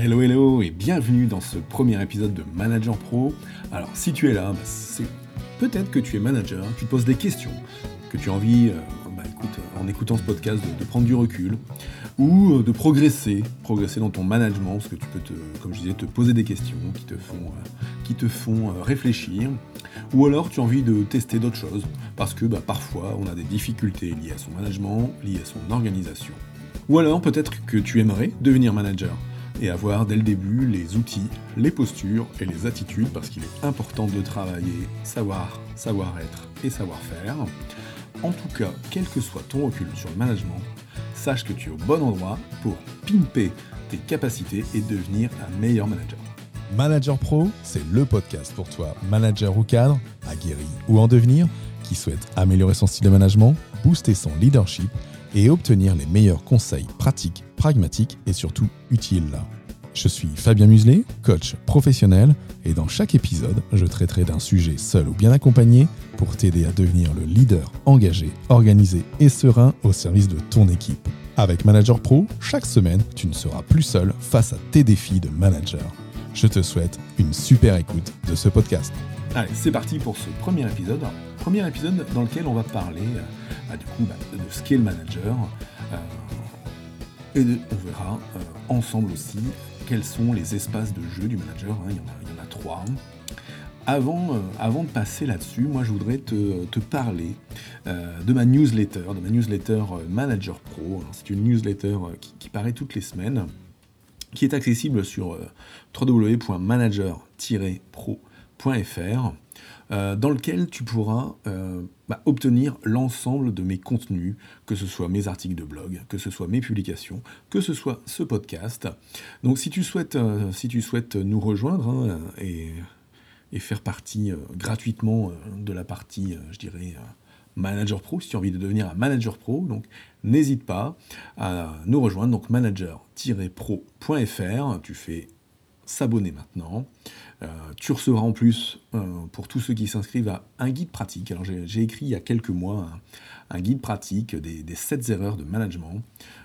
Hello hello et bienvenue dans ce premier épisode de Manager Pro. Alors si tu es là, bah, c'est peut-être que tu es manager, tu te poses des questions, que tu as envie, euh, bah, écoute, en écoutant ce podcast, de, prendre du recul ou euh, de progresser, progresser dans ton management, parce que tu peux te, comme je disais, te poser des questions qui te font, euh, qui te font réfléchir. Ou alors tu as envie de tester d'autres choses, parce que bah, parfois on a des difficultés liées à son management, liées à son organisation. Ou alors peut-être que tu aimerais devenir manager et avoir dès le début les outils, les postures et les attitudes parce qu'il est important de travailler savoir, savoir-être et savoir-faire. En tout cas, quel que soit ton recul sur le management, sache que tu es au bon endroit pour pimper tes capacités et devenir un meilleur manager. Manager Pro, c'est le podcast pour toi, manager ou cadre, aguerri ou en devenir, qui souhaite améliorer son style de management, booster son leadership et obtenir les meilleurs conseils pratiques, pragmatiques et surtout utiles. Je suis Fabien Muselet, coach professionnel, et dans chaque épisode, je traiterai d'un sujet seul ou bien accompagné pour t'aider à devenir le leader engagé, organisé et serein au service de ton équipe. Avec Manager Pro, chaque semaine, tu ne seras plus seul face à tes défis de manager. Je te souhaite une super écoute de ce podcast. Allez, c'est parti pour ce premier épisode. Premier épisode dans lequel on va parler euh, bah, bah, de ce qu'est le manager. Euh, et on verra euh, ensemble aussi quels sont les espaces de jeu du manager. Hein. il, y en a, trois. Avant, avant, de passer là-dessus, moi je voudrais te, parler de ma newsletter, de ma newsletter Manager Pro. C'est une newsletter qui, qui, paraît toutes les semaines, qui est accessible sur www.manager-pro.fr. Euh, dans lequel tu pourras euh, bah, obtenir l'ensemble de mes contenus, que ce soit mes articles de blog, que ce soit mes publications, que ce soit ce podcast. Donc si tu souhaites, euh, si tu souhaites nous rejoindre hein, et, et, faire partie gratuitement de la partie, je dirais, Manager Pro, si tu as envie de devenir un Manager Pro, donc n'hésite pas à nous rejoindre, donc manager-pro.fr, tu fais s'abonner maintenant. Euh, tu recevras en plus, euh, pour tous ceux qui s'inscrivent, un guide pratique. Alors j'ai écrit il y a quelques mois un, guide pratique des, des 7 erreurs de management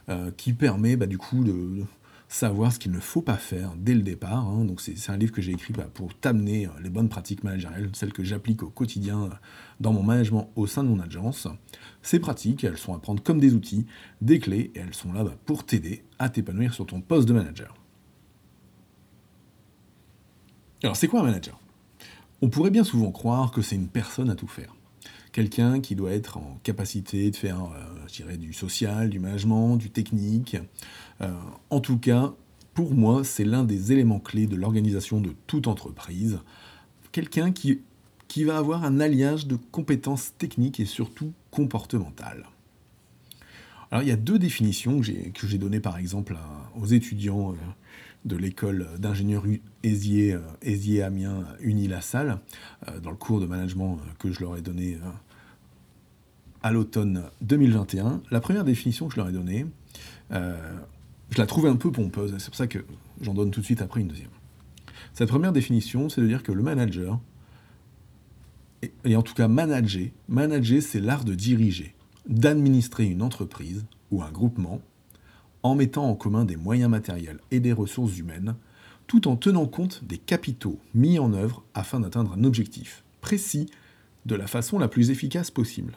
euh, qui permet bah, du coup de savoir ce qu'il ne faut pas faire dès le départ. Hein. Donc c'est un livre que j'ai écrit bah, pour t'amener les bonnes pratiques managériales, celles que j'applique au quotidien dans mon management au sein de mon agence. Ces pratiques, elles sont à prendre comme des outils, des clés, et elles sont là bah, pour t'aider à t'épanouir sur ton poste de manager. Alors, c'est quoi un manager? On pourrait bien souvent croire que c'est une personne à tout faire. Quelqu'un qui doit être en capacité de faire, euh, je dirais, du social, du management, du technique. Euh, en tout cas, pour moi, c'est l'un des éléments clés de l'organisation de toute entreprise. Quelqu'un qui, va avoir un alliage de compétences techniques et surtout comportementales. Alors, il y a deux définitions que j'ai données, par exemple, aux étudiants euh, de l'école d'ingénieur Aisier, Aisier Amiens Uni-la-Salle, euh, dans le cours de management euh, que je leur ai donné euh, à l'automne 2021. La première définition que je leur ai donnée, je la trouve un peu pompeuse, c'est pour ça que j'en donne tout de suite après une deuxième. Cette première définition, c'est de dire que le manager, et en tout cas manager, manager c'est l'art de diriger, d'administrer une entreprise ou un groupement en mettant en commun des moyens matériels et des ressources humaines, tout en tenant compte des capitaux mis en œuvre afin d'atteindre un objectif précis de la façon la plus efficace possible.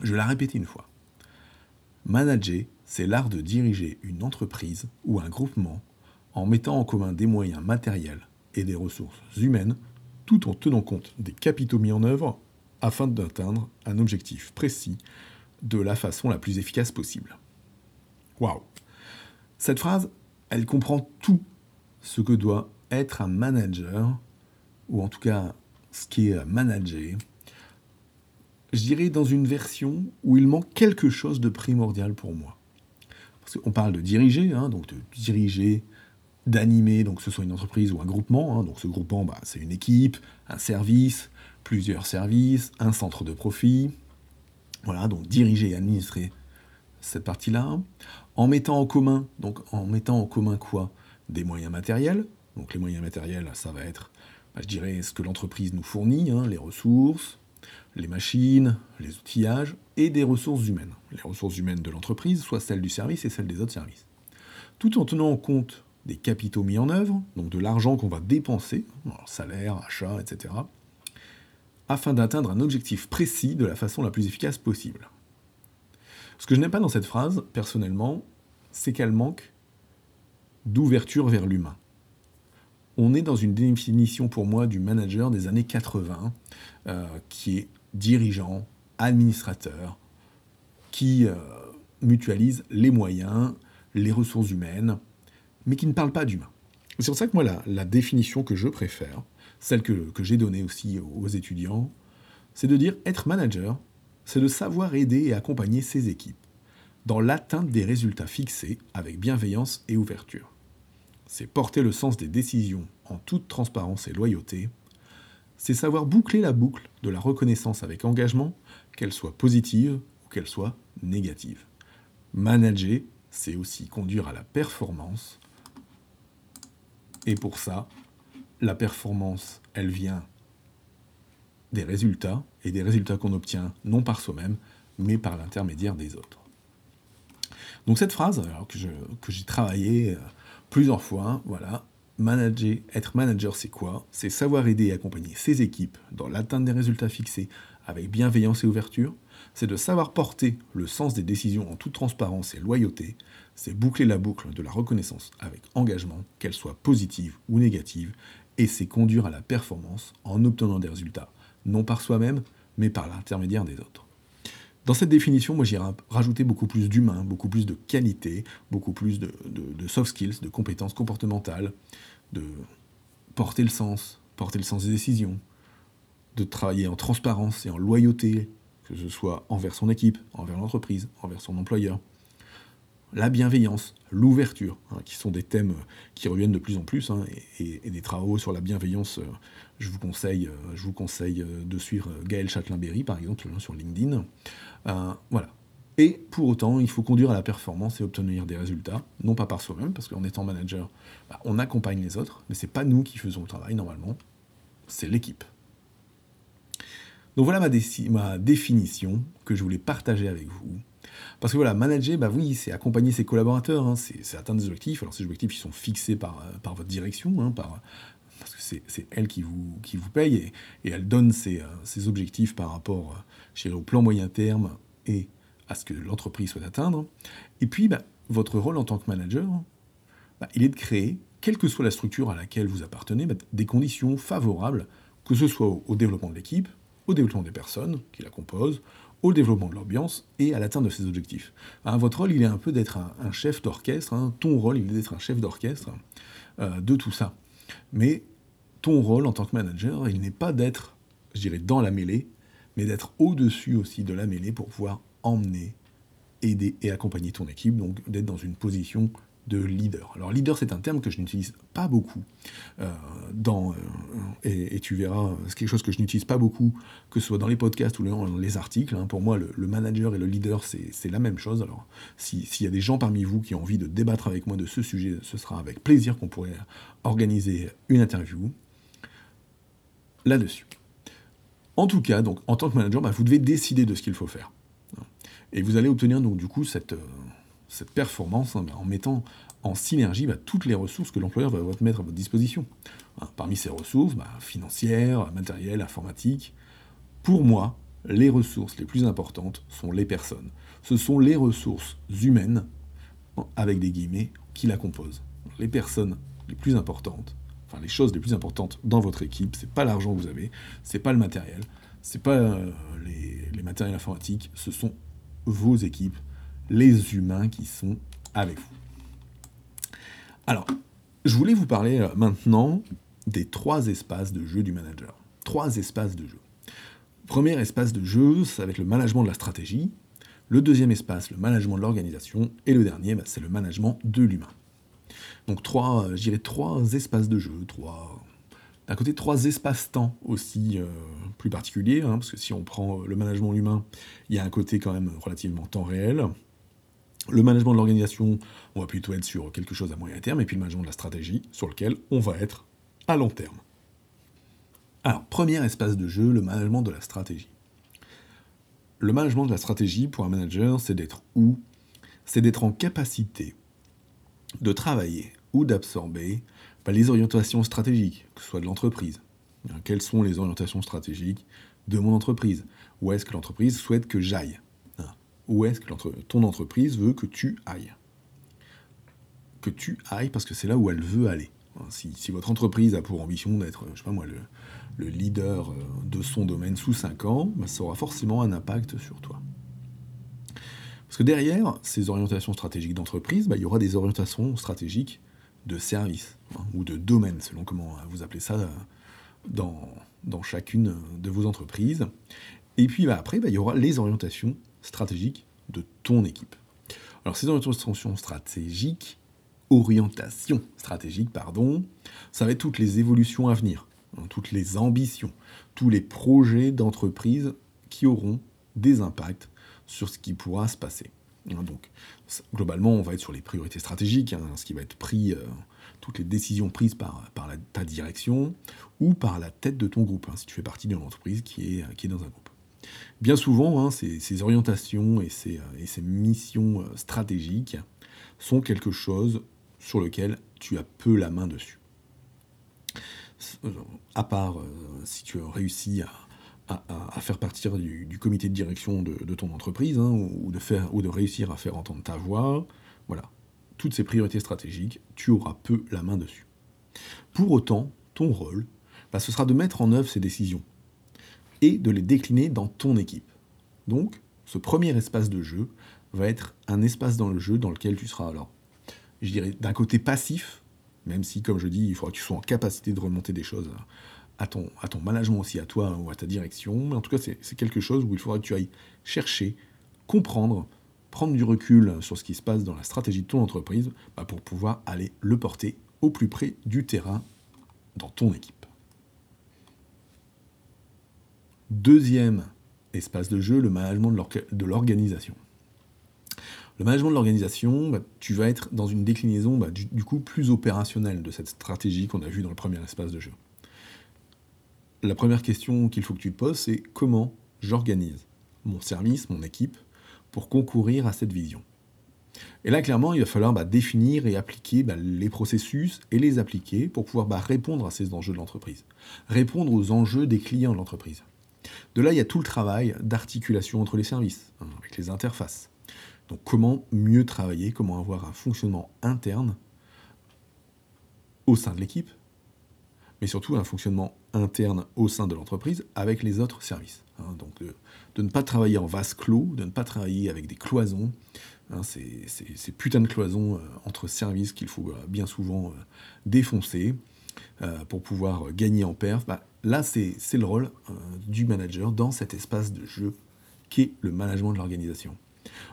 Je la répéter une fois. Manager, c'est l'art de diriger une entreprise ou un groupement en mettant en commun des moyens matériels et des ressources humaines, tout en tenant compte des capitaux mis en œuvre afin d'atteindre un objectif précis de la façon la plus efficace possible. Waouh Cette phrase, elle comprend tout ce que doit être un manager, ou en tout cas ce qui est manager. Je dirais dans une version où il manque quelque chose de primordial pour moi. Parce qu'on parle de diriger, hein, donc de diriger d'animer, donc que ce soit une entreprise ou un groupement. Hein. donc ce groupement, bah, c'est une équipe, un service, plusieurs services, un centre de profit. Voilà, donc diriger et administrer cette partie-là. En mettant en commun, quoi? Des moyens matériels. Donc les moyens matériels, ça va être, bah, je dirais, ce que l'entreprise nous fournit, hein, les ressources, les machines, les outillages, et des ressources humaines. Les ressources humaines de l'entreprise, soit celles du service et celles des autres services. Tout en tenant en compte des capitaux mis en œuvre, donc de l'argent qu'on va dépenser, salaire, achat, etc., afin d'atteindre un objectif précis de la façon la plus efficace possible. Ce que je n'aime pas dans cette phrase, personnellement, c'est qu'elle manque d'ouverture vers l'humain. On est dans une définition pour moi du manager des années 80, euh, qui est dirigeant, administrateur, qui euh, mutualise les moyens, les ressources humaines, mais qui ne parle pas d'humain. C'est pour ça que moi, la, définition que je préfère, celle que, que j'ai donnée aussi aux étudiants, c'est de dire être manager, c'est de savoir aider et accompagner ses équipes dans l'atteinte des résultats fixés avec bienveillance et ouverture. C'est porter le sens des décisions en toute transparence et loyauté. C'est savoir boucler la boucle de la reconnaissance avec engagement, qu'elle soit positive ou qu'elle soit négative. Manager, c'est aussi conduire à la performance. Et pour ça, la performance, elle vient des résultats, et des résultats qu'on obtient non par soi-même, mais par l'intermédiaire des autres. Donc cette phrase, que, j'ai travaillé euh, plusieurs fois, voilà, manager, être manager, c'est quoi? C'est savoir aider et accompagner ses équipes dans l'atteinte des résultats fixés avec bienveillance et ouverture. C'est de savoir porter le sens des décisions en toute transparence et loyauté. C'est boucler la boucle de la reconnaissance avec engagement, qu'elle soit positive ou négative. Et c'est conduire à la performance en obtenant des résultats non par soi-même, mais par l'intermédiaire des autres. Dans cette définition, moi j'irai rajouter beaucoup plus d'humain, beaucoup plus de qualité, beaucoup plus de, soft skills, de compétences comportementales, de porter le sens, porter le sens des décisions, de travailler en transparence et en loyauté, que ce soit envers son équipe, envers l'entreprise, envers son employeur, la bienveillance, l'ouverture, hein, qui sont des thèmes qui reviennent de plus en plus, hein, et, des travaux sur la bienveillance, euh, je vous conseille, euh, euh, de suivre Gaël Châtelain-Berry, par exemple, sur LinkedIn. voilà. Et pour autant, il faut conduire à la performance et obtenir des résultats, non pas par soi-même, parce qu'en étant manager, bah, on accompagne les autres, mais c'est pas nous qui faisons le travail normalement, c'est l'équipe. Donc voilà ma définition que je voulais partager avec vous parce que voilà, manager, bah oui, c'est accompagner ses collaborateurs, hein, c'est atteindre des objectifs. Alors ces objectifs, ils sont fixés par, euh, par votre direction, hein, par, parce que c'est elle qui vous, qui vous paye et, elle donne ses, euh, objectifs par rapport euh, au plan moyen terme et à ce que l'entreprise souhaite atteindre. Et puis, bah, votre rôle en tant que manager, bah, il est de créer, quelle que soit la structure à laquelle vous appartenez, bah, des conditions favorables, que ce soit au développement de l'équipe, au développement des personnes qui la composent, au développement de l'ambiance et à l'atteinte de ses objectifs. Hein, votre rôle, il est un peu d'être un, chef d'orchestre, hein. ton rôle, il est d'être un chef d'orchestre euh, de tout ça. Mais ton rôle en tant que manager, il n'est pas d'être, je dirais, dans la mêlée, mais d'être au-dessus aussi de la mêlée pour pouvoir emmener, aider et accompagner ton équipe, donc d'être dans une position de leader. Alors leader, c'est un terme que je n'utilise pas beaucoup. Euh, dans, euh, et, tu verras, c'est quelque chose que je n'utilise pas beaucoup, que ce soit dans les podcasts ou dans les articles. Hein. Pour moi, le, manager et le leader, c'est la même chose. Alors, s'il y a des gens parmi vous qui ont envie de débattre avec moi de ce sujet, ce sera avec plaisir qu'on pourrait organiser une interview là-dessus. En tout cas, donc, en tant que manager, bah, vous devez décider de ce qu'il faut faire. Et vous allez obtenir donc du coup cette, euh, cette performance hein, en mettant en synergie bah, toutes les ressources que l'employeur va mettre à votre disposition. Hein, parmi ces ressources, bah, financières, matérielles, informatiques, pour moi, les ressources les plus importantes sont les personnes. Ce sont les ressources humaines, avec des guillemets, qui la composent. Les personnes les plus importantes, enfin les choses les plus importantes dans votre équipe, c'est pas l'argent que vous avez, c'est pas le matériel, c'est pas euh, les matériels informatiques, ce sont vos équipes, les humains qui sont avec vous. Alors, je voulais vous parler euh, maintenant des trois espaces de jeu du manager. Trois espaces de jeu. Premier espace de jeu, ça va être le management de la stratégie. Le deuxième espace, le management de l'organisation. Et le dernier, bah, c'est le management de l'humain. Donc trois, je dirais trois espaces de jeu, trois, d'un côté trois espaces-temps aussi plus particuliers, hein, parce que si on prend le management humain, il y a un côté quand même relativement temps réel. Le management de l'organisation, on va plutôt être sur quelque chose à moyen terme, et puis le management de la stratégie, sur lequel on va être à long terme. Alors, premier espace de jeu, le management de la stratégie. Le management de la stratégie pour un manager, c'est d'être où? C'est d'être en capacité de travailler ou d'absorber bah, les orientations stratégiques, que ce soit de l'entreprise. Quelles sont les orientations stratégiques de mon entreprise? Où est-ce que l'entreprise souhaite que j'aille? Où est-ce que ton entreprise veut que tu ailles? Que tu ailles parce que c'est là où elle veut aller. Si, votre entreprise a pour ambition d'être, je sais pas moi, le, leader euh, de son domaine sous 5 ans, bah, ça aura forcément un impact sur toi. Parce que derrière ces orientations stratégiques d'entreprise, bah, il y aura des orientations stratégiques de service hein, ou de domaine, selon comment vous appelez ça euh, dans, dans chacune de vos entreprises. Et puis bah, après, il y aura les orientations stratégique de ton équipe. Alors ces orientations stratégiques, orientation stratégique, pardon, ça va être toutes les évolutions à venir, hein, toutes les ambitions, tous les projets d'entreprise qui auront des impacts sur ce qui pourra se passer. Hein, donc, globalement, on va être sur les priorités stratégiques, hein, ce qui va être pris, euh, toutes les décisions prises par, ta direction ou par la tête de ton groupe, si tu fais partie d'une entreprise qui est dans un groupe. Bien souvent, hein, ces, orientations et ces, missions euh, stratégiques sont quelque chose sur lequel tu as peu la main dessus. À part euh, si tu as réussi à, faire partir du, comité de direction de, ton entreprise, hein, ou, de faire, ou de réussir à faire entendre ta voix, voilà. Toutes ces priorités stratégiques, tu auras peu la main dessus. Pour autant, ton rôle, bah, ce sera de mettre en œuvre ces décisions, et de les décliner dans ton équipe. Donc, ce premier espace de jeu va être un espace dans le jeu dans lequel tu seras alors, je dirais, d'un côté passif, même si, comme je dis, il faudra que tu sois en capacité de remonter des choses à ton, management aussi, à toi ou à ta direction. Mais en tout cas, c'est quelque chose où il faudra que tu ailles chercher, comprendre, prendre du recul sur ce qui se passe dans la stratégie de ton entreprise bah, pour pouvoir aller le porter au plus près du terrain dans ton équipe. Deuxième espace de jeu, le management de l'organisation. Le management de l'organisation, bah, tu vas être dans une déclinaison bah, du, coup plus opérationnelle de cette stratégie qu'on a vue dans le premier espace de jeu. La première question qu'il faut que tu te poses, c'est comment j'organise mon service, mon équipe, pour concourir à cette vision? Et là, clairement, il va falloir bah, définir et appliquer les processus et les appliquer pour pouvoir répondre à ces enjeux de l'entreprise, répondre aux enjeux des clients de l'entreprise. De là, il y a tout le travail d'articulation entre les services, hein, avec les interfaces. Donc comment mieux travailler, comment avoir un fonctionnement interne au sein de l'équipe, mais surtout un fonctionnement interne au sein de l'entreprise avec les autres services. Hein. donc de, ne pas travailler en vase clos, de ne pas travailler avec des cloisons, hein, ces, putains de cloisons euh, entre services qu'il faut euh, bien souvent euh, défoncer pour pouvoir gagner en perf. Bah, là, c'est le rôle euh, du manager dans cet espace de jeu qu'est le management de l'organisation.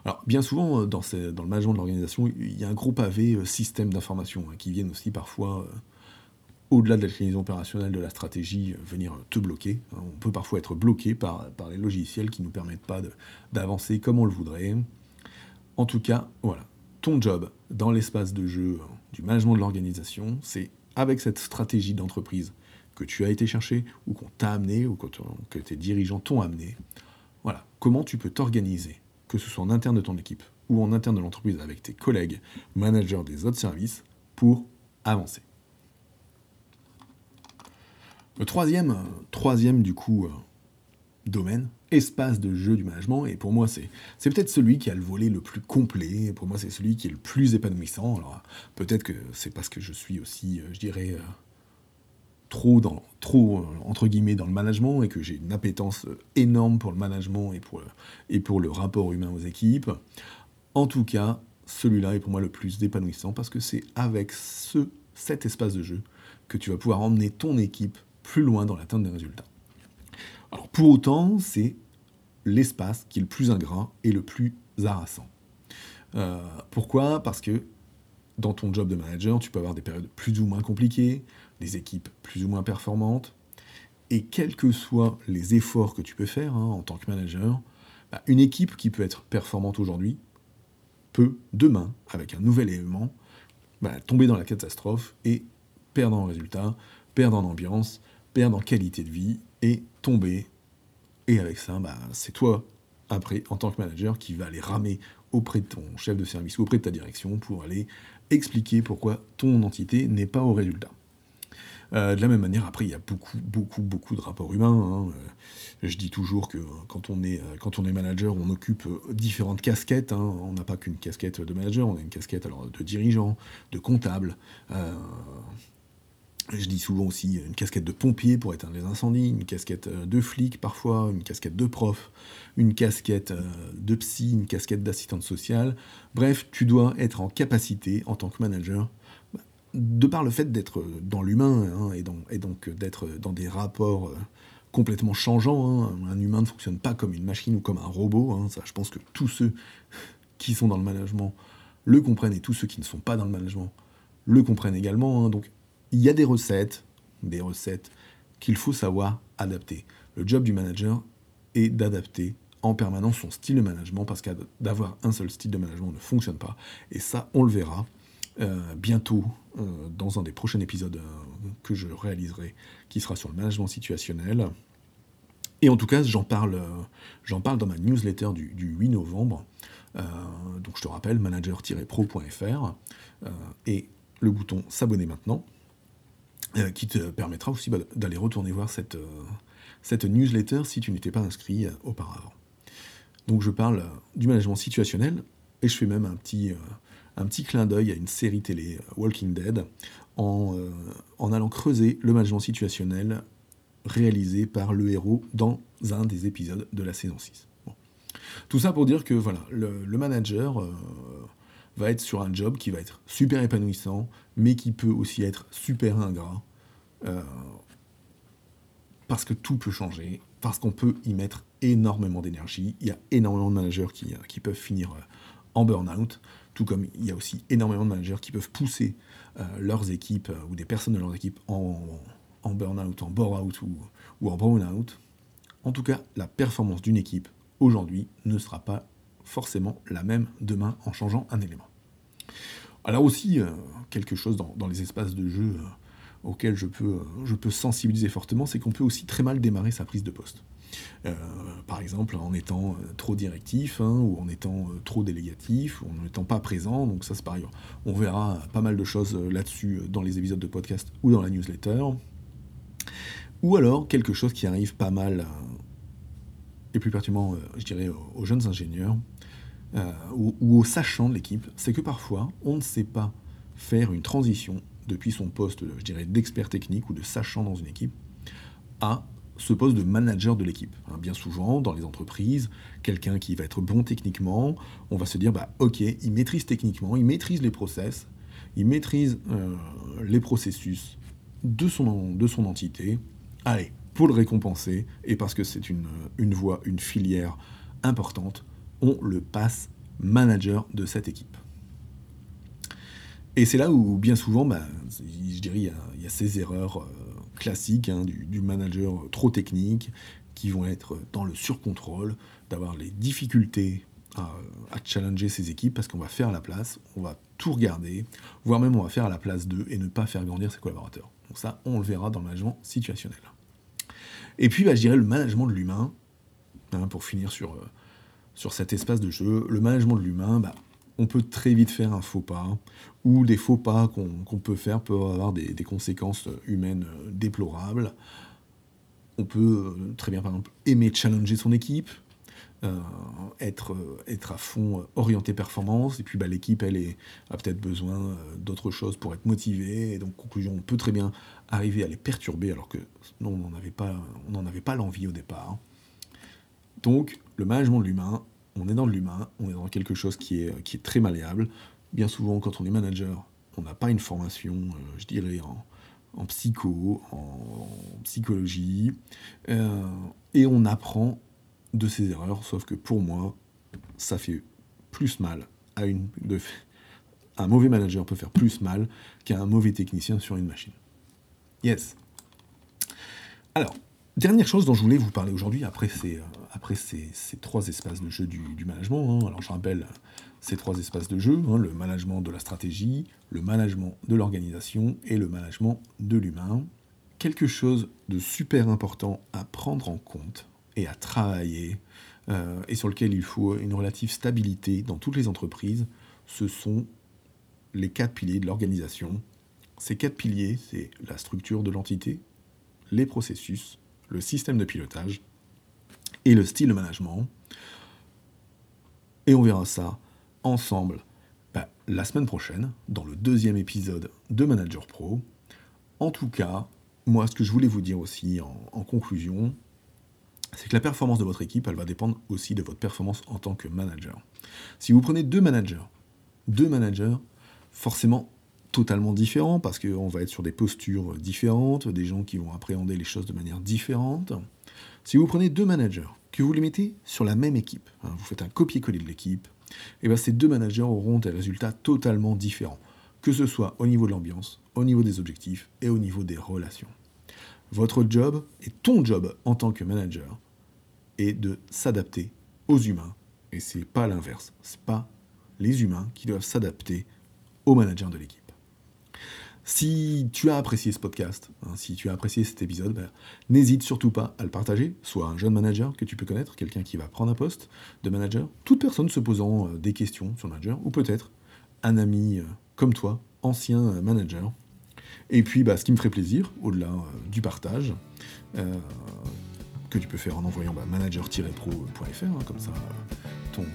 Alors, bien souvent, euh, dans, le management de l'organisation, il y a un gros pavé euh, système d'information hein, qui viennent aussi parfois, au-delà de la déclinaison opérationnelle de la stratégie, venir te bloquer. Hein. On peut parfois être bloqué par, par les logiciels qui ne nous permettent pas d'avancer comme on le voudrait. En tout cas, voilà, ton job dans l'espace de jeu hein, du management de l'organisation, c'est avec cette stratégie d'entreprise que tu as été chercher, ou qu'on t'a amené, ou que, tes dirigeants t'ont amené. Voilà, comment tu peux t'organiser, que ce soit en interne de ton équipe ou en interne de l'entreprise avec tes collègues, managers des autres services, pour avancer. Le troisième, troisième du coup, euh, domaine, espace de jeu du management, et pour moi c'est, peut-être celui qui a le volet le plus complet, pour moi c'est celui qui est le plus épanouissant. Alors peut-être que c'est parce que je suis aussi, euh, je dirais, euh, trop, dans, trop euh, entre guillemets dans le management et que j'ai une appétence énorme pour le management et pour, et pour le rapport humain aux équipes. En tout cas, celui-là est pour moi le plus épanouissant parce que c'est avec ce, cet espace de jeu que tu vas pouvoir emmener ton équipe plus loin dans l'atteinte des résultats. Alors pour autant, c'est l'espace qui est le plus ingrat et le plus harassant. Euh, pourquoi? Parce que dans ton job de manager, tu peux avoir des périodes plus ou moins compliquées, des équipes plus ou moins performantes, et quels que soient les efforts que tu peux faire hein, en tant que manager, bah, une équipe qui peut être performante aujourd'hui peut demain, avec un nouvel élément, bah, tomber dans la catastrophe et perdre en résultat, perdre en ambiance, perdre en qualité de vie et tomber. Et avec ça, bah, c'est toi, après, en tant que manager, qui va aller ramer auprès de ton chef de service ou auprès de ta direction pour aller expliquer pourquoi ton entité n'est pas au résultat. Euh, de la même manière, après, il y a beaucoup, beaucoup, beaucoup de rapports humains. Hein. Euh, je dis toujours que quand on est, euh, quand on est manager, on occupe différentes casquettes. Hein. On n'a pas qu'une casquette de manager, on a une casquette alors, de dirigeant, de comptable. Je dis souvent aussi une casquette de pompier pour éteindre les incendies, une casquette de flic parfois, une casquette de prof, une casquette de psy, une casquette d'assistante sociale. Bref, tu dois être en capacité, en tant que manager, de par le fait d'être dans l'humain hein, et, donc d'être dans des rapports euh, complètement changeants, hein, un humain ne fonctionne pas comme une machine ou comme un robot. Hein, ça, je pense que tous ceux qui sont dans le management le comprennent et tous ceux qui ne sont pas dans le management le comprennent également. donc il y a des recettes, des recettes qu'il faut savoir adapter. Le job du manager est d'adapter en permanence son style de management parce que d'avoir un seul style de management ne fonctionne pas. Et ça, on le verra euh, bientôt euh, dans un des prochains épisodes euh, que je réaliserai, qui sera sur le management situationnel. Et en tout cas, j'en parle, j'en parle dans ma newsletter du, 8 novembre. donc je te rappelle, manager-pro.fr et le bouton s'abonner maintenant, qui te permettra aussi bah, d'aller retourner voir cette, cette newsletter si tu n'étais pas inscrit auparavant. Donc je parle du management situationnel et je fais même un petit, un petit clin d'œil à une série télé, euh, Walking Dead, euh, en, allant creuser le management situationnel réalisé par le héros dans un des épisodes de la saison 6. Tout ça pour dire que voilà, le, manager euh, va être sur un job qui va être super épanouissant, mais qui peut aussi être super ingrat, parce que tout peut changer, parce qu'on peut y mettre énormément d'énergie. Il y a énormément de managers qui, qui peuvent finir en burn-out. Tout comme il y a aussi énormément de managers qui peuvent pousser euh, leurs équipes euh, ou des personnes de leurs équipes en, en burn-out, en bore-out ou, ou en brown-out. En tout cas, la performance d'une équipe aujourd'hui ne sera pas forcément la même demain en changeant un élément. Alors aussi, euh, quelque chose dans, les espaces de jeu auxquels je peux, je peux sensibiliser fortement, c'est qu'on peut aussi très mal démarrer sa prise de poste. Euh, par exemple, en étant euh, trop directif, hein, ou en étant euh, trop délégatif, ou en n'étant pas présent. Donc ça, c'est pareil. On verra pas mal de choses là-dessus dans les épisodes de podcast ou dans la newsletter. Ou alors quelque chose qui arrive pas mal, et plus particulièrement, je dirais, aux jeunes ingénieurs, ou, ou aux de l'équipe, c'est que parfois, on ne sait pas faire une transition depuis son poste, je dirais, d'expert technique ou de sachant dans une équipe, à ce poste de manager de l'équipe. Hein, bien souvent, dans les entreprises, quelqu'un qui va être bon techniquement, on va se dire, bah, ok, il maîtrise techniquement, il maîtrise les process, il maîtrise euh, les processus de son, de son entité. Allez, pour le récompenser, et parce que c'est une voie, une filière importante, le passe manager de cette équipe. Et c'est là où, bien souvent, bah, je dirais, il y, a, ces erreurs euh, classiques hein, du, manager trop technique qui vont être dans le surcontrôle, d'avoir les difficultés à, challenger ses équipes parce qu'on va faire à la place, on va tout regarder, voire même on va faire à la place d'eux et ne pas faire grandir ses collaborateurs. Donc ça, on le verra dans le management situationnel. Et puis, bah, je dirais le management de l'humain, hein, pour finir sur, euh, sur cet espace de jeu, le management de l'humain, bah, on peut très vite faire un faux pas, ou des faux pas qu'on peut faire peuvent avoir des, conséquences humaines euh, déplorables. On peut euh, très bien, par exemple, aimer challenger son équipe, euh, être, à fond orienté performance, et puis bah, l'équipe, elle est, a peut-être besoin d'autre chose pour être motivée, et donc, conclusion, on peut très bien arriver à les perturber, alors que non, on n'en avait pas, pas l'envie au départ. Donc, le management de l'humain, on est dans l'humain, on est dans quelque chose qui est, qui est très malléable. Bien souvent, quand on est manager, on n'a pas une formation, euh, je dirais, en, psycho, en, psychologie, euh, et on apprend de ses erreurs, sauf que pour moi, ça fait plus mal à une, Un mauvais manager peut faire plus mal qu'un mauvais technicien sur une machine. Yes. Alors, dernière chose dont je voulais vous parler aujourd'hui, après, ces, euh, après ces, trois espaces de jeu du, management. Hein. alors, je rappelle ces trois espaces de jeu hein, le management de la stratégie, le management de l'organisation et le management de l'humain. Quelque chose de super important à prendre en compte et à travailler, euh, et sur lequel il faut une relative stabilité dans toutes les entreprises, ce sont les quatre piliers de l'organisation. Ces quatre piliers, c'est la structure de l'entité, les processus, le système de pilotage et le style de management. Et on verra ça ensemble bah, la semaine prochaine, dans le deuxième épisode de Manager Pro. En tout cas, moi, ce que je voulais vous dire aussi en, conclusion, c'est que la performance de votre équipe, elle va dépendre aussi de votre performance en tant que manager. Si vous prenez deux managers, deux managers forcément totalement différents, parce qu'on va être sur des postures différentes, des gens qui vont appréhender les choses de manière différente. Si vous prenez deux managers, que vous les mettez sur la même équipe, hein, vous faites un copier-coller de l'équipe, et eh bien ces deux managers auront des résultats totalement différents, que ce soit au niveau de l'ambiance, au niveau des objectifs et au niveau des relations. Votre job et ton job en tant que manager est de s'adapter aux humains, et c'est pas l'inverse, c'est pas les humains qui doivent s'adapter aux managers de l'équipe. Si tu as apprécié ce podcast, hein, si tu as apprécié cet épisode, ben, n'hésite surtout pas à le partager, soit un jeune manager que tu peux connaître, quelqu'un qui va prendre un poste de manager, toute personne se posant euh, des questions sur le manager, ou peut-être un ami euh, comme toi, ancien euh, manager. Et puis, bah, ce qui me ferait plaisir, au-delà du partage, que tu peux faire en envoyant bah, manager-pro.fr, hein, comme ça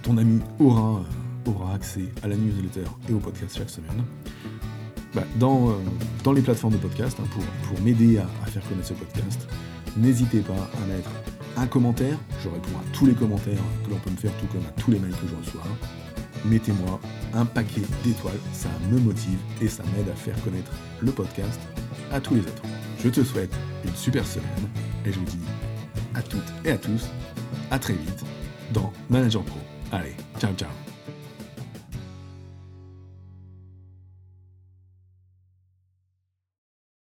ton, ami aura, aura accès à la newsletter et au podcast chaque semaine. Bah, dans, euh, dans les plateformes de podcast, hein, pour, pour m'aider à, faire connaître ce podcast, n'hésitez pas à mettre un commentaire. Je réponds à tous les commentaires que l'on peut me faire, tout comme à tous les mails que je reçois. Mettez-moi un paquet d'étoiles, ça me motive et ça m'aide à faire connaître le podcast à tous les autres. Je te souhaite une super semaine et je vous dis à toutes et à tous à très vite dans Manager Pro. Allez, ciao ciao